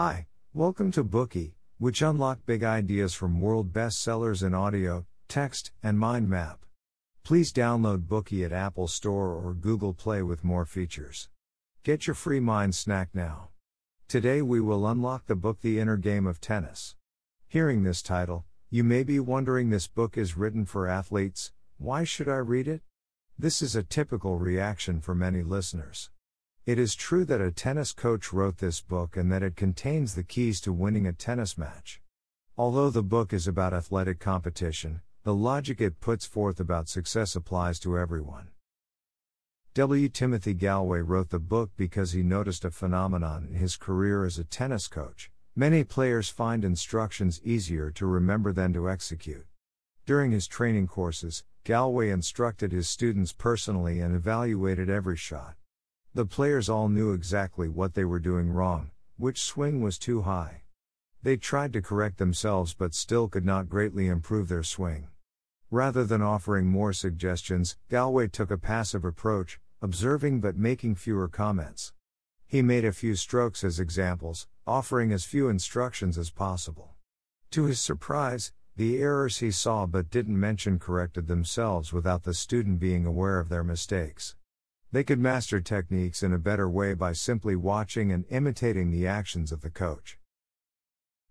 Hi, welcome to Bookey, which unlock big ideas from world bestsellers in audio, text, and mind map. Please download Bookey at Apple Store or Google Play with more features. Get your free mind snack now. Today we will unlock the book The Inner Game of Tennis. Hearing this title, you may be wondering this book is written for athletes, why should I read it? This is a typical reaction for many listeners. It is true that a tennis coach wrote this book and that it contains the keys to winning a tennis match. Although the book is about athletic competition, the logic it puts forth about success applies to everyone. W. Timothy Gallwey wrote the book because he noticed a phenomenon in his career as a tennis coach. Many players find instructions easier to remember than to execute. During his training courses, Gallwey instructed his students personally and evaluated every shot. The players all knew exactly what they were doing wrong, which swing was too high. They tried to correct themselves but still could not greatly improve their swing. Rather than offering more suggestions, Gallwey took a passive approach, observing but making fewer comments. He made a few strokes as examples, offering as few instructions as possible. To his surprise, the errors he saw but didn't mention corrected themselves without the student being aware of their mistakes. They could master techniques in a better way by simply watching and imitating the actions of the coach.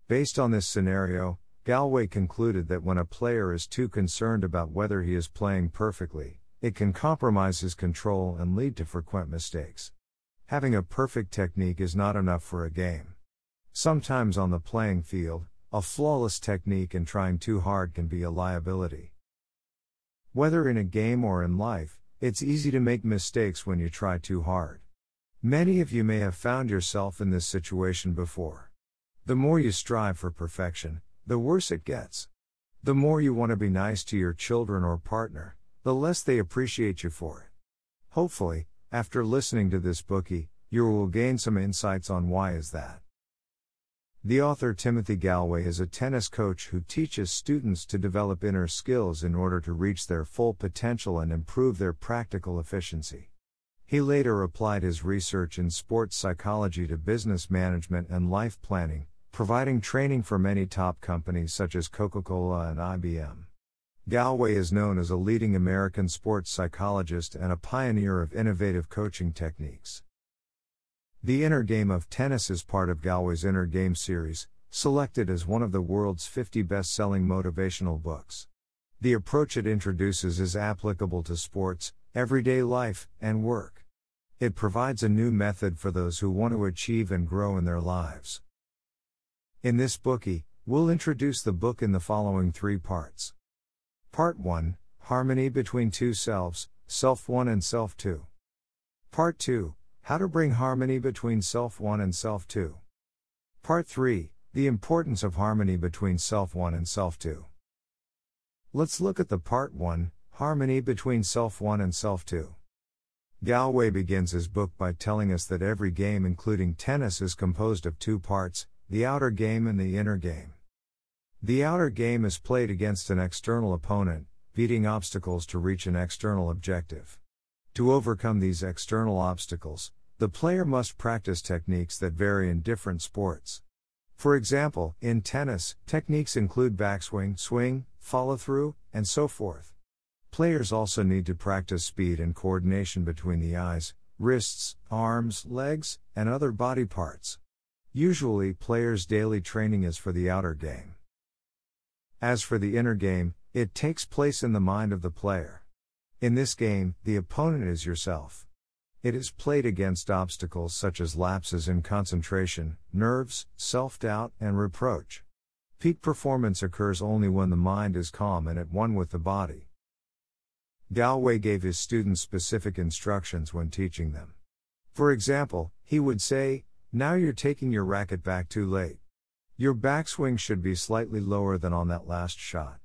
Based on this scenario, Gallwey concluded that when a player is too concerned about whether he is playing perfectly, it can compromise his control and lead to frequent mistakes. Having a perfect technique is not enough for a game. Sometimes on the playing field, a flawless technique and trying too hard can be a liability. Whether in a game or in life, it's easy to make mistakes when you try too hard. Many of you may have found yourself in this situation before. The more you strive for perfection, the worse it gets. The more you want to be nice to your children or partner, the less they appreciate you for it. Hopefully, after listening to this Bookey, you will gain some insights on why is that. The author Timothy Gallwey is a tennis coach who teaches students to develop inner skills in order to reach their full potential and improve their practical efficiency. He later applied his research in sports psychology to business management and life planning, providing training for many top companies such as Coca Cola and IBM. Gallwey is known as a leading American sports psychologist and a pioneer of innovative coaching techniques. The Inner Game of Tennis is part of Gallwey's Inner Game series, selected as one of the world's 50 best selling motivational books. The approach it introduces is applicable to sports, everyday life, and work. It provides a new method for those who want to achieve and grow in their lives. In this Bookey, we'll introduce the book in the following three parts. Part 1 Harmony between two selves, Self 1 and Self 2. Part 2 how to bring harmony between Self 1 and Self 2. Part 3 The importance of harmony between Self 1 and Self 2. Let's look at the Part 1 Harmony between Self 1 and Self 2. Gallwey begins his book by telling us that every game, including tennis, is composed of two parts the outer game and the inner game. The outer game is played against an external opponent, beating obstacles to reach an external objective. To overcome these external obstacles, the player must practice techniques that vary in different sports. For example, in tennis, techniques include backswing, swing, follow through, and so forth. Players also need to practice speed and coordination between the eyes, wrists, arms, legs, and other body parts. Usually, players' daily training is for the outer game. As for the inner game, it takes place in the mind of the player. In this game, the opponent is yourself. It is played against obstacles such as lapses in concentration, nerves, self doubt, and reproach. Peak performance occurs only when the mind is calm and at one with the body. Gallwey gave his students specific instructions when teaching them. For example, he would say, Now you're taking your racket back too late. Your backswing should be slightly lower than on that last shot.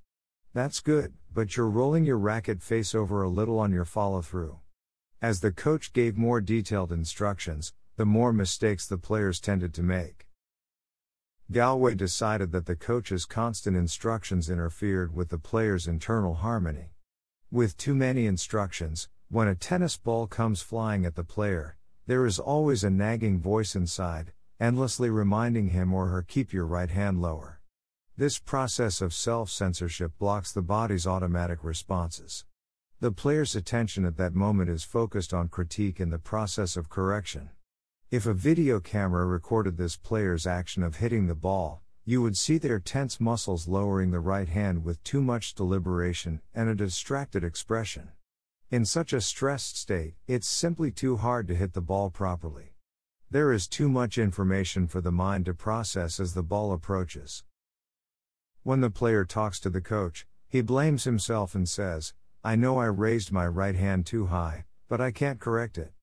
That's good, but you're rolling your racket face over a little on your follow through. As the coach gave more detailed instructions, the more mistakes the players tended to make. Gallwey decided that the coach's constant instructions interfered with the player's internal harmony. With too many instructions, when a tennis ball comes flying at the player, there is always a nagging voice inside, endlessly reminding him or her keep your right hand lower. This process of self censorship blocks the body's automatic responses. The player's attention at that moment is focused on critique and the process of correction. If a video camera recorded this player's action of hitting the ball, you would see their tense muscles lowering the right hand with too much deliberation and a distracted expression. In such a stressed state, it's simply too hard to hit the ball properly. There is too much information for the mind to process as the ball approaches. When the player talks to the coach, he blames himself and says, I know I raised my right hand too high, but I can't correct it.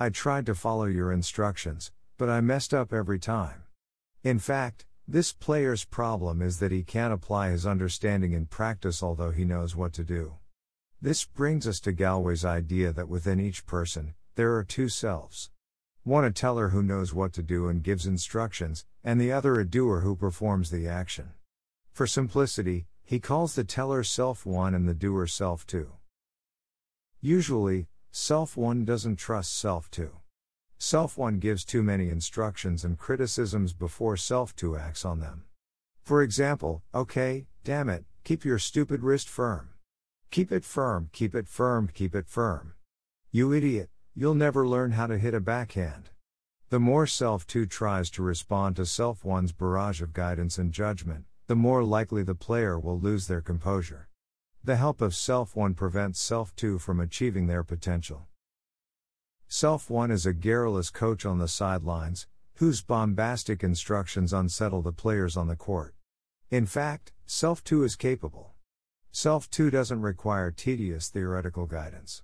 I tried to follow your instructions, but I messed up every time. In fact, this player's problem is that he can't apply his understanding in practice although he knows what to do. This brings us to Gallwey's idea that within each person, there are two selves. One a teller who knows what to do and gives instructions, and the other a doer who performs the action. For simplicity, he calls the teller self 1 and the doer self 2. Usually, Self 1 doesn't trust Self 2. Self 1 gives too many instructions and criticisms before Self 2 acts on them. For example, okay, damn it, keep your stupid wrist firm. Keep it firm, keep it firm, keep it firm. You idiot, you'll never learn how to hit a backhand. The more Self 2 tries to respond to Self 1's barrage of guidance and judgment, the more likely the player will lose their composure. The help of Self 1 prevents Self 2 from achieving their potential. Self 1 is a garrulous coach on the sidelines, whose bombastic instructions unsettle the players on the court. In fact, Self 2 is capable. Self 2 doesn't require tedious theoretical guidance.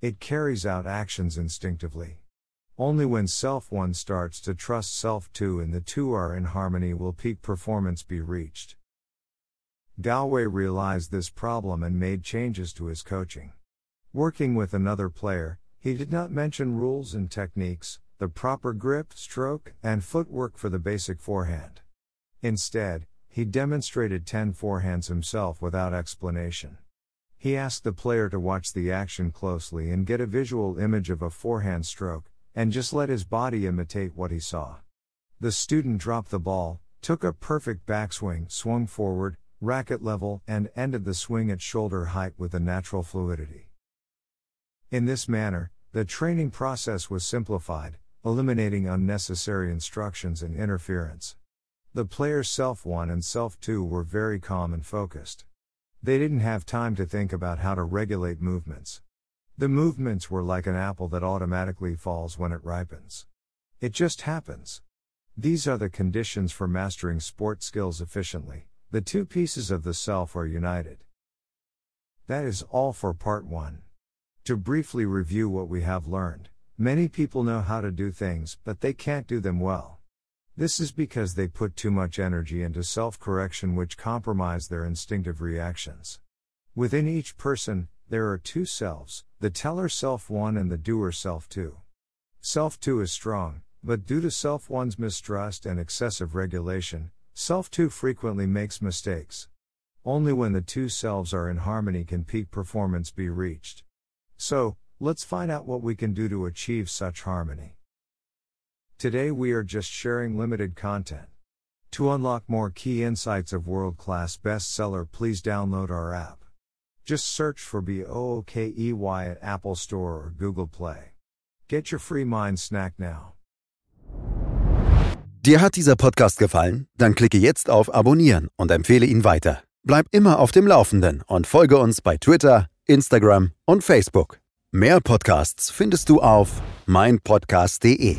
It carries out actions instinctively. Only when Self 1 starts to trust Self 2 and the two are in harmony will peak performance be reached. Gallwey realized this problem and made changes to his coaching. Working with another player, he did not mention rules and techniques, the proper grip, stroke, and footwork for the basic forehand. Instead, he demonstrated 10 forehands himself without explanation. He asked the player to watch the action closely and get a visual image of a forehand stroke, and just let his body imitate what he saw. The student dropped the ball, took a perfect backswing, swung forward, racket level, and ended the swing at shoulder height with a natural fluidity. In this manner, the training process was simplified, eliminating unnecessary instructions and interference. The players Self 1 and Self 2 were very calm and focused. They didn't have time to think about how to regulate movements. The movements were like an apple that automatically falls when it ripens. It just happens. These are the conditions for mastering sport skills efficiently. The two pieces of the self are united. That is all for part 1. To briefly review what we have learned, many people know how to do things, but they can't do them well. This is because they put too much energy into self correction, which compromise their instinctive reactions. Within each person, there are two selves the teller self 1 and the doer self 2. Self 2 is strong, but due to self 1's mistrust and excessive regulation, Self 2 frequently makes mistakes. Only when the two selves are in harmony can peak performance be reached. So, let's find out what we can do to achieve such harmony. Today we are just sharing limited content. To unlock more key insights of world class bestseller, please download our app. Just search for BOOKEY at Apple Store or Google Play. Get your free mind snack now. Dir hat dieser Podcast gefallen? Dann klicke jetzt auf Abonnieren und empfehle ihn weiter. Bleib immer auf dem Laufenden und folge uns bei Twitter, Instagram und Facebook. Mehr Podcasts findest du auf meinpodcast.de.